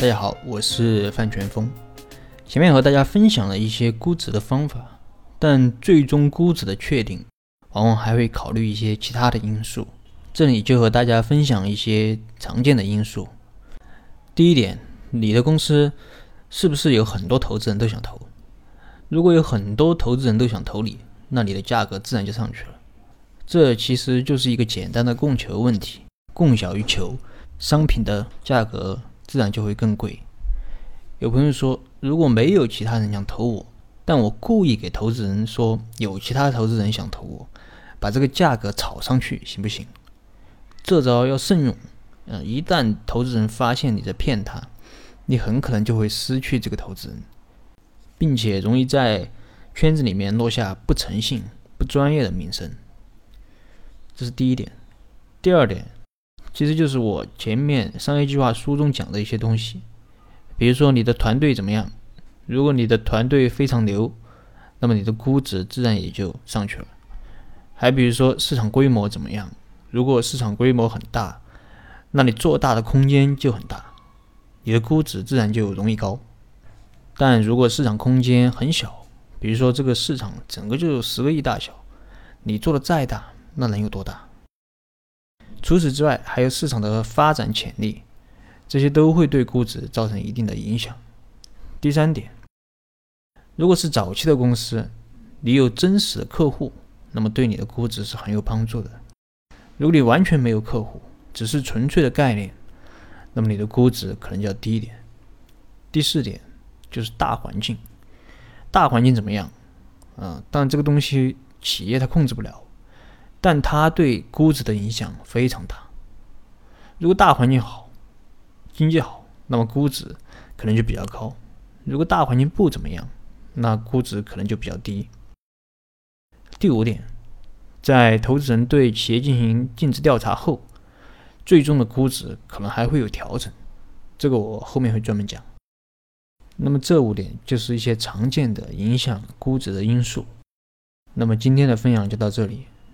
大家好，我是范全峰。前面和大家分享了一些估值的方法，但最终估值的确定，往往还会考虑一些其他的因素。这里就和大家分享一些常见的因素。第一点，你的公司是不是有很多投资人都想投？如果有很多投资人都想投你，那你的价格自然就上去了。这其实就是一个简单的供求问题，供小于求，商品的价格。自然就会更贵。有朋友说，如果没有其他人想投我，但我故意给投资人说有其他投资人想投我，把这个价格炒上去，行不行？这招要慎用。嗯，一旦投资人发现你在骗他，你很可能就会失去这个投资人，并且容易在圈子里面落下不诚信、不专业的名声。这是第一点。第二点。其实就是我前面商业计划书中讲的一些东西，比如说你的团队怎么样，如果你的团队非常牛，那么你的估值自然也就上去了。还比如说市场规模怎么样，如果市场规模很大，那你做大的空间就很大，你的估值自然就容易高。但如果市场空间很小，比如说这个市场整个就有十个亿大小，你做的再大，那能有多大？除此之外，还有市场的发展潜力，这些都会对估值造成一定的影响。第三点，如果是早期的公司，你有真实的客户，那么对你的估值是很有帮助的。如果你完全没有客户，只是纯粹的概念，那么你的估值可能就要低一点。第四点就是大环境，大环境怎么样？嗯，但这个东西企业它控制不了。但它对估值的影响非常大。如果大环境好，经济好，那么估值可能就比较高；如果大环境不怎么样，那估值可能就比较低。第五点，在投资人对企业进行尽职调查后，最终的估值可能还会有调整，这个我后面会专门讲。那么这五点就是一些常见的影响估值的因素。那么今天的分享就到这里。